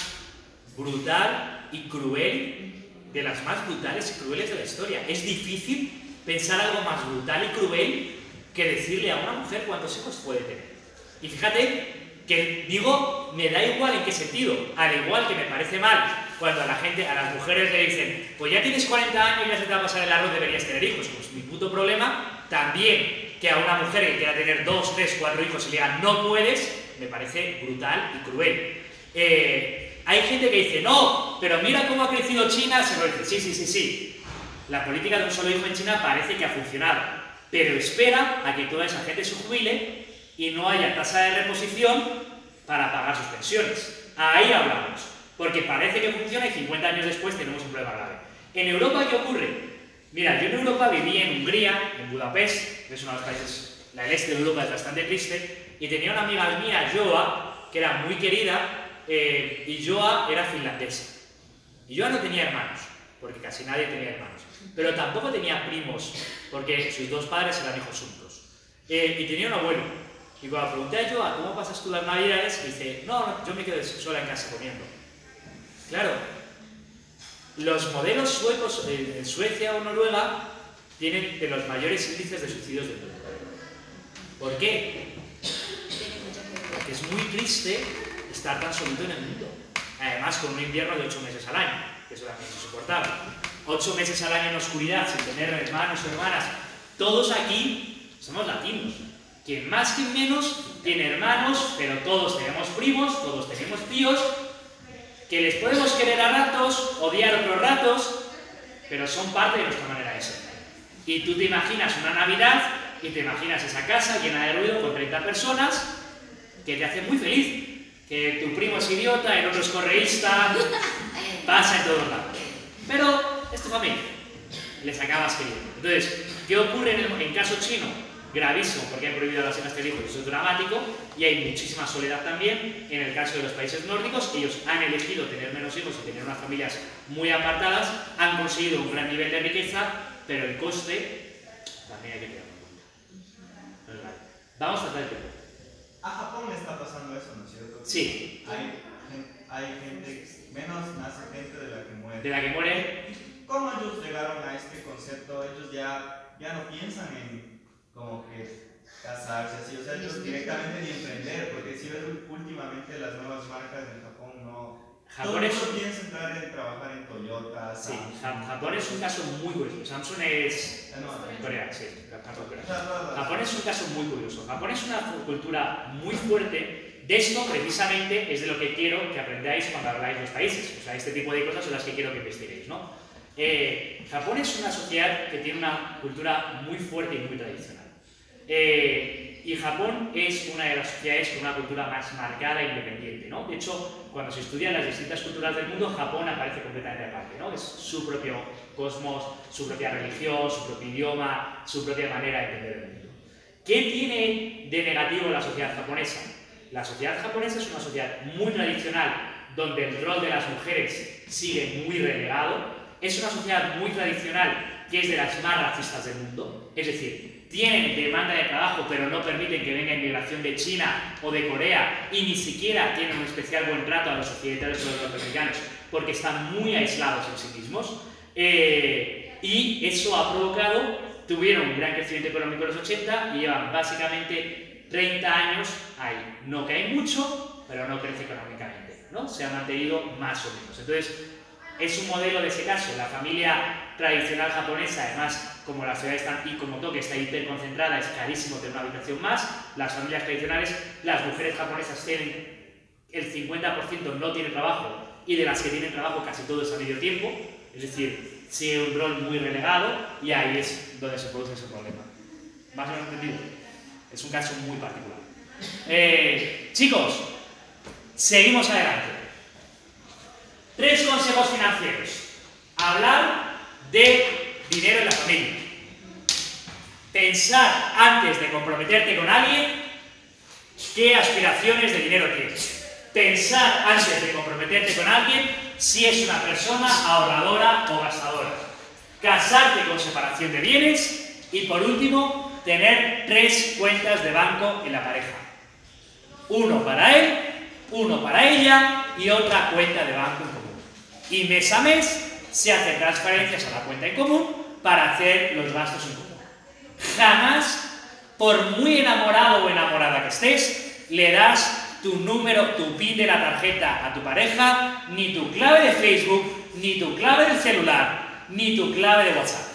brutal y cruel, de las más brutales y crueles de la historia. Es difícil pensar algo más brutal y cruel que decirle a una mujer cuántos hijos puede tener. Y fíjate que digo, me da igual en qué sentido, al igual que me parece mal cuando a la gente, a las mujeres le dicen, pues ya tienes 40 años y ya se te va a pasar el arroz, deberías tener hijos. Pues mi puto problema, también que a una mujer que quiera tener dos, tres, cuatro hijos y le digan no puedes, me parece brutal y cruel. Eh, hay gente que dice, no, pero mira cómo ha crecido China, se lo dice, sí, sí, sí, sí. La política de un solo hijo en China parece que ha funcionado, pero espera a que toda esa gente se jubile y no haya tasa de reposición para pagar sus pensiones. Ahí hablamos, porque parece que funciona y 50 años después tenemos un problema grave. En Europa, ¿qué ocurre? Mira, yo en Europa viví en Hungría, en Budapest, que es uno de los países, la este de Europa es bastante triste, y tenía una amiga mía, Joa, que era muy querida, eh, y Joa era finlandesa. Y Joa no tenía hermanos, porque casi nadie tenía hermanos, pero tampoco tenía primos, porque sus dos padres eran hijos únicos. Eh, y tenía un abuelo. Y cuando pregunté a Joa, ¿cómo pasas tú las navidades? dice, no, no, yo me quedo sola en casa comiendo. Claro, los modelos suecos eh, en Suecia o Noruega tienen de los mayores índices de suicidios del mundo. ¿Por qué? Porque es muy triste estar tan solito en el mundo. Además, con un invierno de 8 meses al año, que eso también es insoportable. 8 meses al año en oscuridad, sin tener hermanos o hermanas. Todos aquí somos latinos. Quien más, quien menos, tiene hermanos, pero todos tenemos primos, todos tenemos tíos, que les podemos querer a ratos, odiar otros ratos, pero son parte de nuestra manera de ser. Y tú te imaginas una Navidad y te imaginas esa casa llena de ruido con 30 personas que te hace muy feliz. Que tu primo es idiota, el otro es correísta, pasa en todos lados. Pero es tu familia, les acabas queriendo. Entonces, ¿qué ocurre en el en caso chino? Gravísimo, porque han prohibido las cenas de hijos, eso es dramático, y hay muchísima soledad también. En el caso de los países nórdicos, ellos han elegido tener menos hijos y tener unas familias muy apartadas, han conseguido un gran nivel de riqueza, pero el coste también hay que tenerlo en cuenta. Vamos a tratar el tema. A Japón le está pasando eso, ¿no es cierto? Sí, Hay, hay gente, menos nace gente de la que muere. de la que muere, ¿Cómo ellos llegaron a este concepto? Ellos ya, ya no piensan en como que casarse así, o sea, ellos directamente ni emprender, porque si ves últimamente las nuevas marcas en Japón no... Japón Todo es, mundo piensa entrar en trabajar en Toyota, sí, Samsung. Ja- Japón es un caso muy curioso. Samsung es Ah, no, Corea, sí, Japón, Corea. las- Japón es un caso muy curioso. Japón es una cultura muy fuerte. De esto, precisamente, es de lo que quiero que aprendáis cuando habláis de los países. O sea, este tipo de cosas son las que quiero que investiguéis, ¿no? Eh, Japón es una sociedad que tiene una cultura muy fuerte y muy tradicional. Eh, y Japón es una de las sociedades con una cultura más marcada e independiente, ¿no? De hecho, cuando se estudian las distintas culturas del mundo, Japón aparece completamente aparte, ¿no? Es su propio cosmos, su propia religión, su propio idioma, su propia manera de entender el mundo. ¿Qué tiene de negativo la sociedad japonesa? La sociedad japonesa es una sociedad muy tradicional, donde el rol de las mujeres sigue muy relegado. Es una sociedad muy tradicional, que es de las más racistas del mundo. Es decir, tienen demanda de trabajo, pero no permiten que venga inmigración de China o de Corea y ni siquiera tienen un especial buen trato a los occidentales o los norteamericanos porque están muy aislados en sí mismos. Eh, y eso ha provocado, tuvieron un gran crecimiento económico en los 80 y llevan básicamente 30 años ahí. No cae mucho, pero no crece económicamente. ¿no? Se ha mantenido más o menos. Entonces, es un modelo de ese caso. La familia tradicional japonesa, además, como la ciudad está, y como Tokio está hiperconcentrada, es carísimo tener una habitación más. Las familias tradicionales, las mujeres japonesas tienen el 50% no tiene trabajo y de las que tienen trabajo casi todo es a medio tiempo, es decir, sigue un rol muy relegado y ahí es donde se produce ese problema. ¿Más o menos entendido? Es un caso muy particular. Eh, chicos, seguimos adelante. Tres consejos financieros. Hablar de dinero en la familia. Pensar antes de comprometerte con alguien qué aspiraciones de dinero tienes. Pensar antes de comprometerte con alguien si es una persona ahorradora o gastadora. Casarte con separación de bienes y por último, tener tres cuentas de banco en la pareja. Uno para él, uno para ella y otra cuenta de banco en. Y mes a mes se hacen transferencias a la cuenta en común para hacer los gastos en común. Jamás, por muy enamorado o enamorada que estés, le das tu número, tu PIN de la tarjeta a tu pareja, ni tu clave de Facebook, ni tu clave del celular, ni tu clave de WhatsApp.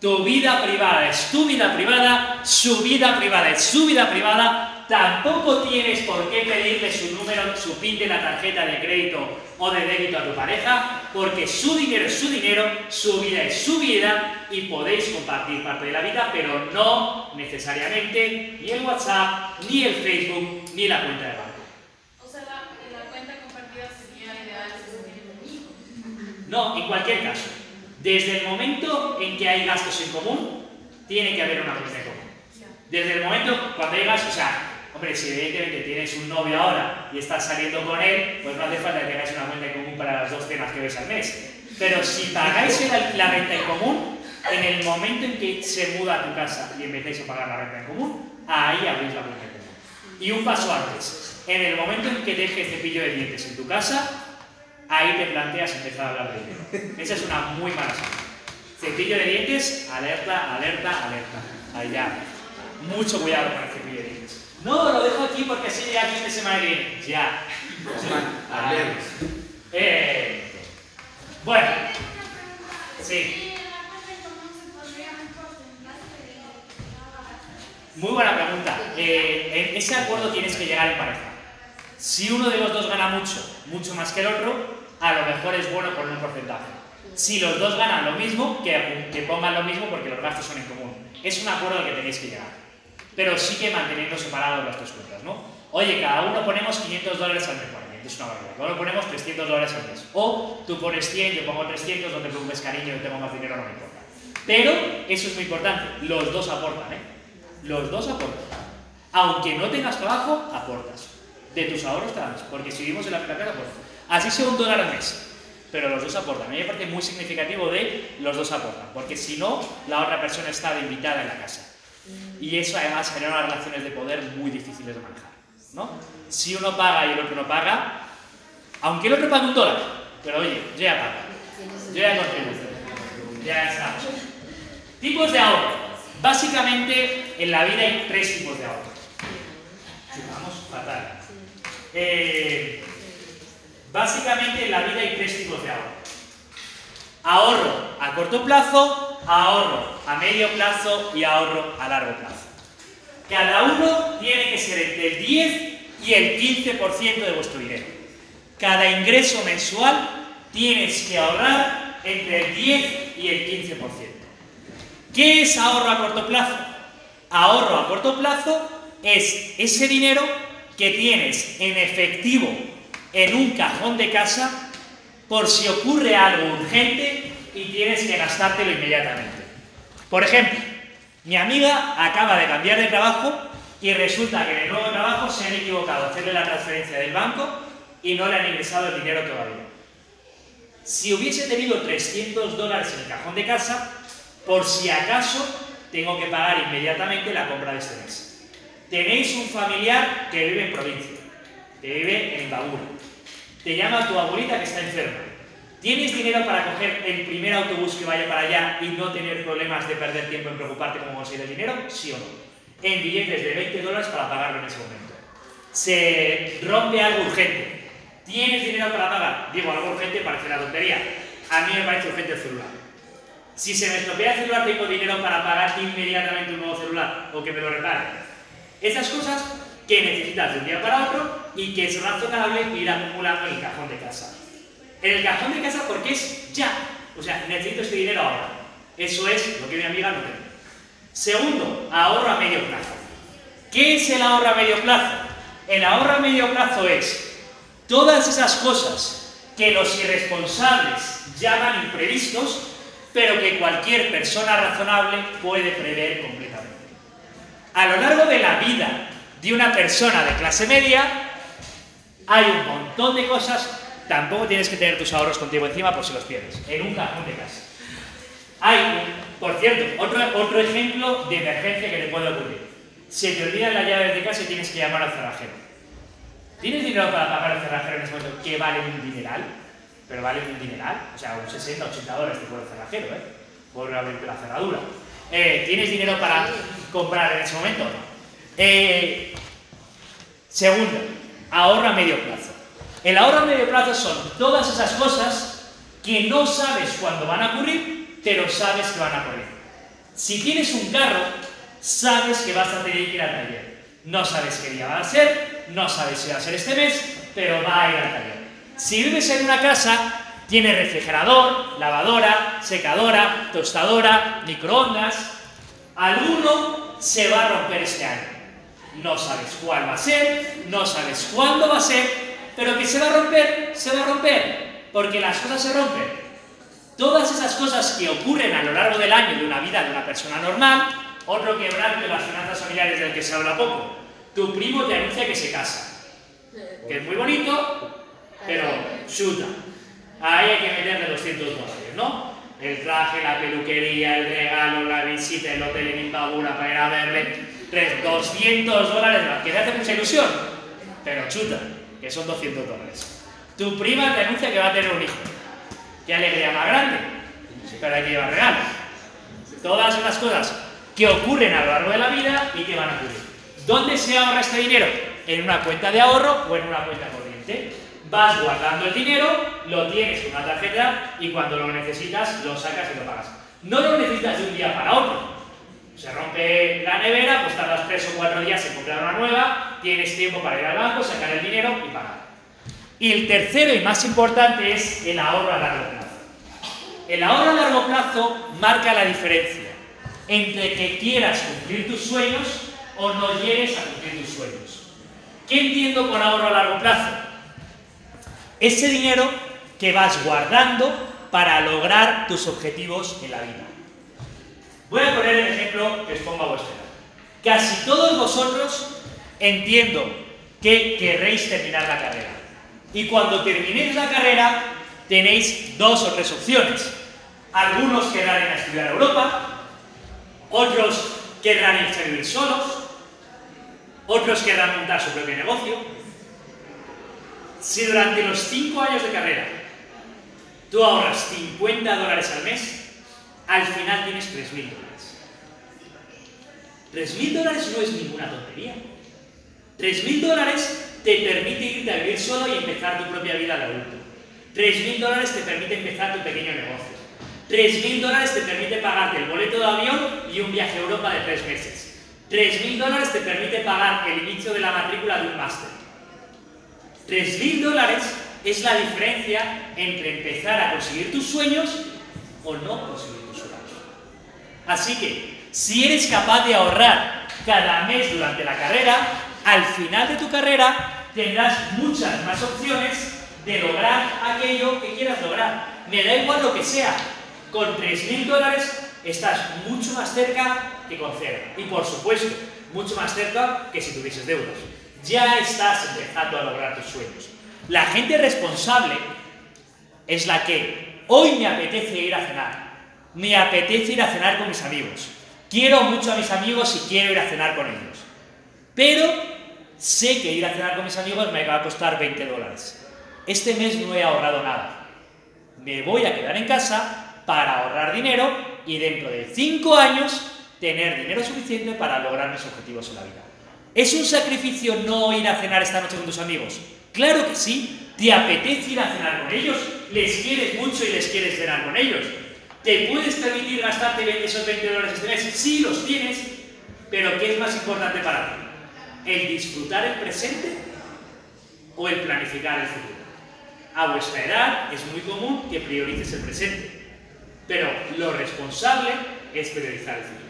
Tu vida privada es tu vida privada, su vida privada es su vida privada. Tampoco tienes por qué pedirle su número, su PIN de la tarjeta de crédito o de débito a tu pareja, porque su dinero es su dinero, su vida es su vida y podéis compartir parte de la vida, pero no necesariamente ni el WhatsApp, ni el Facebook, ni la cuenta de banco. O sea, la, la cuenta compartida sería ideal si se. No, en cualquier caso, desde el momento en que hay gastos en común, tiene que haber una cuenta en común. Desde el momento cuando hay gastos, o sea, hombre, si evidentemente tienes un novio ahora y estás saliendo con él, pues no hace falta que tengáis una cuenta en común para las dos cenas que veis al mes. Pero si pagáis la renta en común, en el momento en que se muda a tu casa y empecéis a pagar la renta en común, ahí abrís la cuenta en común. Y un paso antes, en el momento en que dejes cepillo de dientes en tu casa, ahí te planteas empezar a hablar de dinero. Esa es una muy mala señal. Cepillo de dientes, alerta, alerta, alerta. Ya. Mucho cuidado con el cepillo de dientes. No, lo dejo aquí porque así llega el fin de semana que viene. Ya. Hablemos. Eh, bueno, sí. Muy buena pregunta. Eh, en ese acuerdo tienes que llegar en pareja. Si uno de los dos gana mucho, mucho más que el otro, a lo mejor es bueno poner un porcentaje. Si los dos ganan lo mismo, que, que pongan lo mismo porque los gastos son en común. Es un acuerdo al que tenéis que llegar. Pero sí que manteniendo separados las tres cuentas, ¿no? Oye, cada uno ponemos 500 dólares al mes. Bueno, es una barbaridad. Cada uno ponemos 300 dólares al mes. O tú pones 100, yo pongo 300, no te preocupes, cariño, yo tengo más dinero, no me importa. Pero eso es muy importante. Los dos aportan, ¿eh? Los dos aportan. Aunque no tengas trabajo, aportas. De tus ahorros te das. Porque si vivimos en la casa, pues así sea un dólar al mes. Pero los dos aportan. A mí me parece muy significativo de los dos aportan. Porque si no, la otra persona está de invitada en la casa. Y eso además genera unas relaciones de poder muy difíciles de manejar. ¿no? Si uno paga y el otro no paga, aunque el otro pague un dólar, pero oye, yo ya pago. Yo ya contribuyo. Ya estamos. Tipos de ahorro. Básicamente en la vida hay tres tipos de ahorro. Vamos, fatal. Eh, básicamente en la vida hay tres tipos de ahorro. Ahorro a corto plazo, ahorro a medio plazo y ahorro a largo plazo. Cada uno tiene que ser entre el 10 y el 15% de vuestro dinero. Cada ingreso mensual tienes que ahorrar entre el 10 y el 15%. ¿Qué es ahorro a corto plazo? Ahorro a corto plazo es ese dinero que tienes en efectivo en un cajón de casa por si ocurre algo urgente y tienes que gastártelo inmediatamente. Por ejemplo, mi amiga acaba de cambiar de trabajo y resulta que en el nuevo trabajo se han equivocado hacerle la transferencia del banco y no le han ingresado el dinero todavía. Si hubiese tenido 300 dólares en el cajón de casa, por si acaso tengo que pagar inmediatamente la compra de este mes. Tenéis un familiar que vive en provincia, que vive en Babura. Te llama tu abuelita que está enferma. ¿Tienes dinero para coger el primer autobús que vaya para allá y no tener problemas de perder tiempo en preocuparte cómo conseguir el dinero? ¿Sí o no? En billetes de 20 dólares para pagarlo en ese momento. Se rompe algo urgente. ¿Tienes dinero para pagar? Digo, algo urgente parece la tontería. A mí me parece urgente el celular. Si se me estropea el celular, tengo dinero para pagar inmediatamente un nuevo celular o que me lo repare. Esas cosas que necesitas de un día para otro y que es razonable ir acumulando en el cajón de casa. En el cajón de casa porque es ya. O sea, necesito este dinero ahora. Eso es lo que mi amiga no tiene. Segundo, ahorro a medio plazo. ¿Qué es el ahorro a medio plazo? El ahorro a medio plazo es todas esas cosas que los irresponsables llaman imprevistos, pero que cualquier persona razonable puede prever completamente. A lo largo de la vida de una persona de clase media, hay un montón de cosas, tampoco tienes que tener tus ahorros contigo encima por si los pierdes, en un cajón de casa. Hay, por cierto, otro, otro ejemplo de emergencia que te puede ocurrir. Se te olvidan las llaves de casa y tienes que llamar al cerrajero. ¿Tienes dinero para pagar al cerrajero en ese momento que vale un dineral? Pero vale un dineral, o sea, un 60, 80 dólares te puede el cerrajero, ¿eh? Por abrirte la cerradura. Eh, ¿Tienes dinero para comprar en ese momento? Eh, segundo, ahorro a medio plazo. El ahorro a medio plazo son todas esas cosas que no sabes cuándo van a ocurrir, pero sabes que van a ocurrir. Si tienes un carro, sabes que vas a tener que ir al taller. No sabes qué día va a ser, no sabes si va a ser este mes, pero va a ir al taller. Si vives en una casa, tiene refrigerador, lavadora, secadora, tostadora, microondas. Alguno se va a romper este año. No sabes cuál va a ser, no sabes cuándo va a ser, pero que se va a romper, se va a romper, porque las cosas se rompen. Todas esas cosas que ocurren a lo largo del año de una vida de una persona normal, otro quebrante de las finanzas familiares del que se habla poco. Tu primo te anuncia que se casa, que es muy bonito, pero chuta. Ahí hay que meterle 200 dólares, ¿no? El traje, la peluquería, el regalo, la visita, el hotel en Imbabura para ir a verle. 200 dólares más, que te hace mucha ilusión, pero chuta, que son 200 dólares. Tu prima te anuncia que va a tener un hijo. Qué alegría más grande, pero hay que llevar regalos. Todas las cosas que ocurren a lo largo de la vida y que van a ocurrir. ¿Dónde se ahorra este dinero? ¿En una cuenta de ahorro o en una cuenta corriente? Vas guardando el dinero, lo tienes en una tarjeta y cuando lo necesitas lo sacas y lo pagas. No lo necesitas de un día para otro. Se rompe la nevera, pues tardas tres o cuatro días en comprar una nueva, tienes tiempo para ir al banco, sacar el dinero y pagar. Y el tercero y más importante es el ahorro a largo plazo. El ahorro a largo plazo marca la diferencia entre que quieras cumplir tus sueños o no llegues a cumplir tus sueños. ¿Qué entiendo con ahorro a largo plazo? Ese dinero que vas guardando para lograr tus objetivos en la vida. Voy a poner el ejemplo que os pongo a vuestra. Casi todos vosotros entiendo que querréis terminar la carrera. Y cuando terminéis la carrera tenéis dos o tres opciones. Algunos querrán a estudiar a Europa, otros querrán a vivir solos, otros querrán montar su propio negocio. Si durante los 5 años de carrera tú ahorras 50 dólares al mes, al final tienes 3.000 dólares. 3.000 dólares no es ninguna tontería. 3.000 dólares te permite irte a vivir solo y empezar tu propia vida de adulto. 3.000 dólares te permite empezar tu pequeño negocio. 3.000 dólares te permite pagarte el boleto de avión y un viaje a Europa de 3 meses. 3.000 dólares te permite pagar el inicio de la matrícula de un máster. 3.000 dólares es la diferencia entre empezar a conseguir tus sueños o no conseguir. Así que, si eres capaz de ahorrar cada mes durante la carrera, al final de tu carrera tendrás muchas más opciones de lograr aquello que quieras lograr. Me da igual lo que sea. Con 3.000 dólares estás mucho más cerca que con cero. Y por supuesto, mucho más cerca que si tuvieses deudas. Ya estás empezando a lograr tus sueños. La gente responsable es la que hoy me apetece ir a cenar. Me apetece ir a cenar con mis amigos. Quiero mucho a mis amigos y quiero ir a cenar con ellos. Pero sé que ir a cenar con mis amigos me va a costar 20 dólares. Este mes no he ahorrado nada. Me voy a quedar en casa para ahorrar dinero y dentro de 5 años tener dinero suficiente para lograr mis objetivos en la vida. ¿Es un sacrificio no ir a cenar esta noche con tus amigos? Claro que sí. ¿Te apetece ir a cenar con ellos? ¿Les quieres mucho y les quieres cenar con ellos? ¿Te puedes permitir gastarte esos 20 dólares este mes? Sí, los tienes. Pero ¿qué es más importante para ti? ¿El disfrutar el presente o el planificar el futuro? A vuestra edad es muy común que priorices el presente. Pero lo responsable es priorizar el futuro.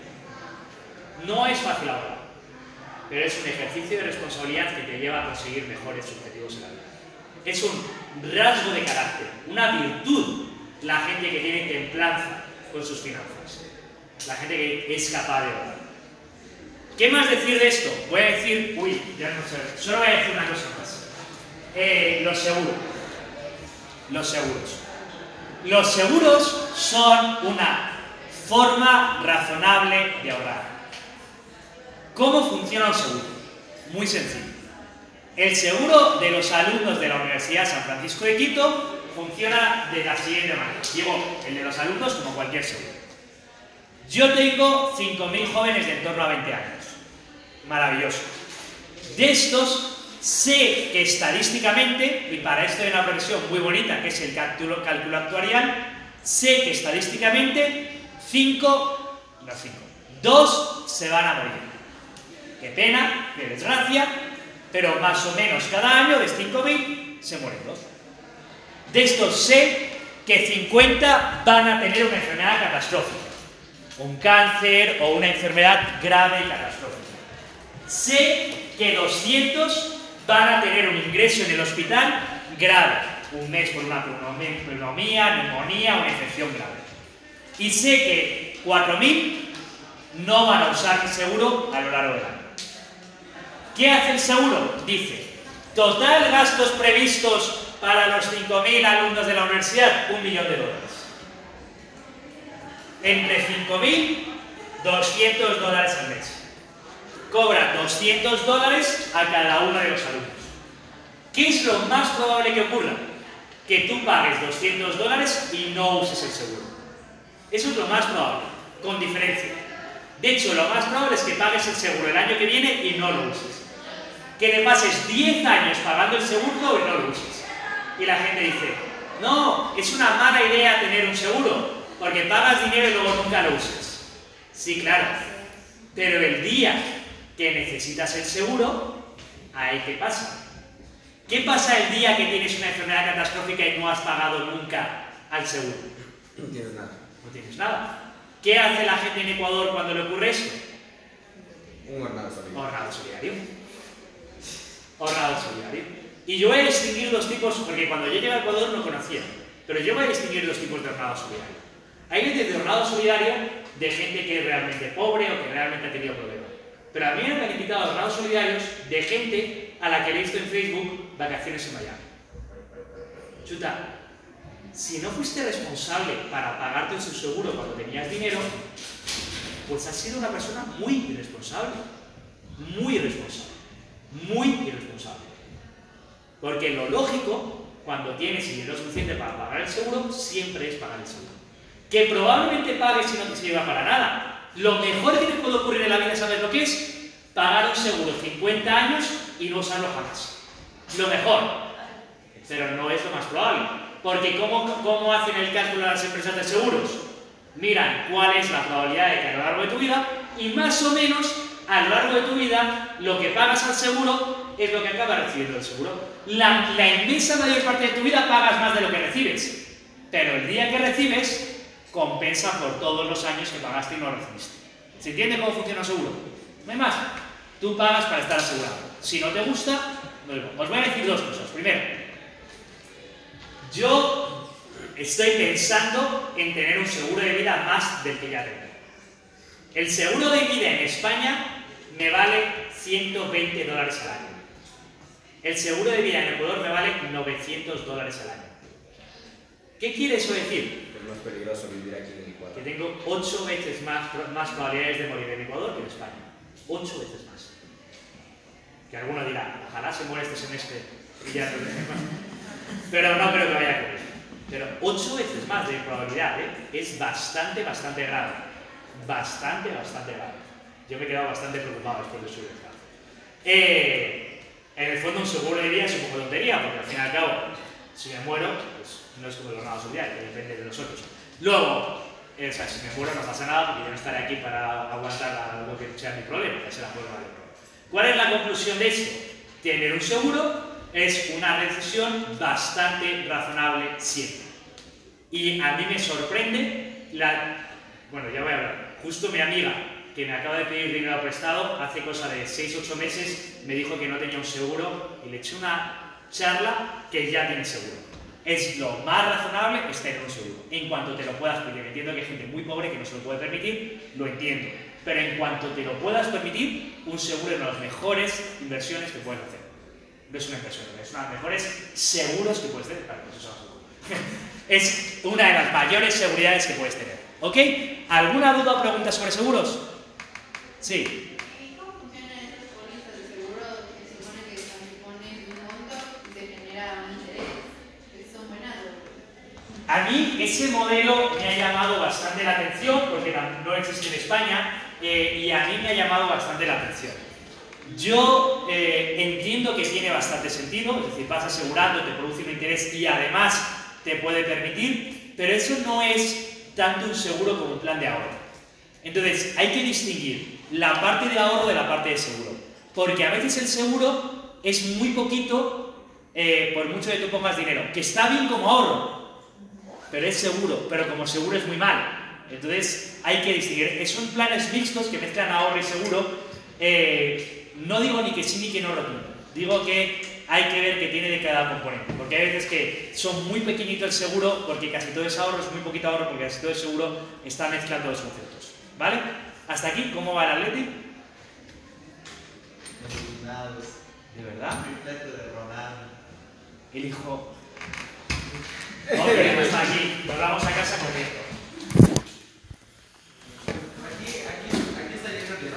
No es fácil ahora, pero es un ejercicio de responsabilidad que te lleva a conseguir mejores objetivos en la vida. Es un rasgo de carácter, una virtud, la gente que tiene templanza con sus finanzas, la gente que es capaz de ahorrar. ¿Qué más decir de esto? Voy a decir, uy, ya no sé, solo voy a decir una cosa más. Eh, los seguros. Los seguros. Los seguros son una forma razonable de ahorrar. ¿Cómo funciona un seguro? Muy sencillo. El seguro de los alumnos de la Universidad San Francisco de Quito funciona de la siguiente manera. Llevo el de los alumnos como cualquier seguro. Yo tengo 5.000 jóvenes de en torno a 20 años. Maravilloso. De estos, sé que estadísticamente, y para esto hay una versión muy bonita que es el cálculo, cálculo actuarial, sé que estadísticamente 5, no 5, 2 se van a morir. Qué pena, qué desgracia, pero más o menos cada año de 5.000 se mueren dos. De estos sé que 50 van a tener una enfermedad catastrófica, un cáncer o una enfermedad grave y catastrófica. Sé que 200 van a tener un ingreso en el hospital grave, un mes por una pneumonía, neumonía, una infección grave. Y sé que 4.000 no van a usar mi seguro a lo largo del año. ¿Qué hace el seguro? Dice, total gastos previstos para los 5.000 alumnos de la universidad, un millón de dólares. Entre 5.000, 200 dólares al mes. Cobra 200 dólares a cada uno de los alumnos. ¿Qué es lo más probable que ocurra? Que tú pagues 200 dólares y no uses el seguro. Eso es lo más probable, con diferencia. De hecho, lo más probable es que pagues el seguro el año que viene y no lo uses que le pases 10 años pagando el seguro y no lo uses. Y la gente dice, no, es una mala idea tener un seguro, porque pagas dinero y luego nunca lo usas. Sí, claro, pero el día que necesitas el seguro, ahí qué pasa. ¿Qué pasa el día que tienes una enfermedad catastrófica y no has pagado nunca al seguro? No tienes nada. No tienes nada. ¿Qué hace la gente en Ecuador cuando le ocurre esto? Un hornado solidario. Hornado solidario ahorrado solidario. Y yo voy a distinguir dos tipos, porque cuando yo llegué a Ecuador no conocía, pero yo voy a distinguir dos tipos de ahorrado solidario. Hay gente de ahorrado solidario de gente que es realmente pobre o que realmente ha tenido problemas. Pero a mí me han invitado a solidarios de gente a la que he visto en Facebook vacaciones en Miami. Chuta, si no fuiste responsable para pagarte un seguro cuando tenías dinero, pues has sido una persona muy irresponsable. Muy irresponsable muy irresponsable. Porque lo lógico, cuando tienes dinero suficiente para pagar el seguro, siempre es pagar el seguro. Que probablemente pagues y no te sirva para nada. Lo mejor que te puede ocurrir en la vida, ¿sabes lo que es? Pagar un seguro 50 años y no usarlo jamás. Lo mejor. Pero no es lo más probable. Porque ¿cómo, cómo hacen el cálculo las empresas de seguros? Miran cuál es la probabilidad de que a lo largo de tu vida y más o menos a lo largo de tu vida, lo que pagas al seguro es lo que acabas recibiendo del seguro. La, inmensa mayor parte de tu vida pagas más de lo que recibes, pero el día que recibes compensa por todos los años que pagaste y no recibiste. ¿Se entiende cómo funciona el seguro? No hay más. Tú pagas para estar asegurado. Si no te gusta, luego. Os voy a decir dos cosas. Primero, yo estoy pensando en tener un seguro de vida más del que ya tengo. El seguro de vida en España me vale 120 dólares al año. El seguro de vida en Ecuador me vale 900 dólares al año. ¿Qué quiere eso decir? Es más peligroso vivir aquí en Que Ecuador. tengo 8 veces más, más probabilidades de morir en Ecuador que en España. 8 veces más. Que alguno dirá, ojalá se muera este semestre y ya no más. Pero no creo que vaya a ocurrir. Pero 8 veces más de probabilidad, ¿eh? Es bastante, bastante grave. Bastante, bastante grave. Yo me he quedado bastante preocupado después de su desgracia. Eh, en el fondo un seguro de vida es un poco tontería, porque al fin y al cabo, si me muero, pues no es como el ganado social, que depende de nosotros. Luego, eh, o sea, si me muero no pasa nada, porque yo no estaré aquí para aguantar la- lo que sea mi problema, que será forma de problema. ¿Cuál es la conclusión de esto? Tener un seguro es una decisión bastante razonable siempre. Y a mí me sorprende la... Bueno, ya voy a hablar. Justo mi amiga, que me acaba de pedir dinero prestado, hace cosa de 6-8 meses, me dijo que no tenía un seguro y le eché una charla que ya tiene seguro. Es lo más razonable es tener un seguro. En cuanto te lo puedas pedir, entiendo que hay gente muy pobre que no se lo puede permitir, lo entiendo. Pero en cuanto te lo puedas permitir, un seguro es una de las mejores inversiones que puedes hacer. No es una inversión, es una de las mejores seguros que puedes tener. Pues eso. Es una de las mayores seguridades que puedes tener. ¿Ok? ¿Alguna duda o pregunta sobre seguros? Sí. ¿Y cómo funcionan esas pólizas de seguro se supone que cuando pones un monto se genera un interés? ¿Son buenas o...? A mí ese modelo me ha llamado bastante la atención porque no existe en España eh, y a mí me ha llamado bastante la atención. Yo eh, entiendo que tiene bastante sentido, es decir, vas asegurando, te produce un interés y además te puede permitir, pero eso no es tanto un seguro como un plan de ahorro. Entonces, hay que distinguir la parte de ahorro de la parte de seguro, porque a veces el seguro es muy poquito eh, por mucho que tú pongas dinero, que está bien como ahorro, pero es seguro, pero como seguro es muy mal. Entonces hay que distinguir. Son planes mixtos que mezclan ahorro y seguro. Eh, no digo ni que sí ni que no rotundo. Digo que hay que ver qué tiene de cada componente. Porque hay veces que son muy pequeñito el seguro, porque casi todo es ahorro, es muy poquito ahorro, porque casi todo es seguro, está mezclando los conceptos. ¿Vale? ¿Hasta aquí? ¿Cómo va el Atleti? ¿De verdad? El hijo. No queremos aquí. Nos vamos a casa corriendo. Aquí, aquí.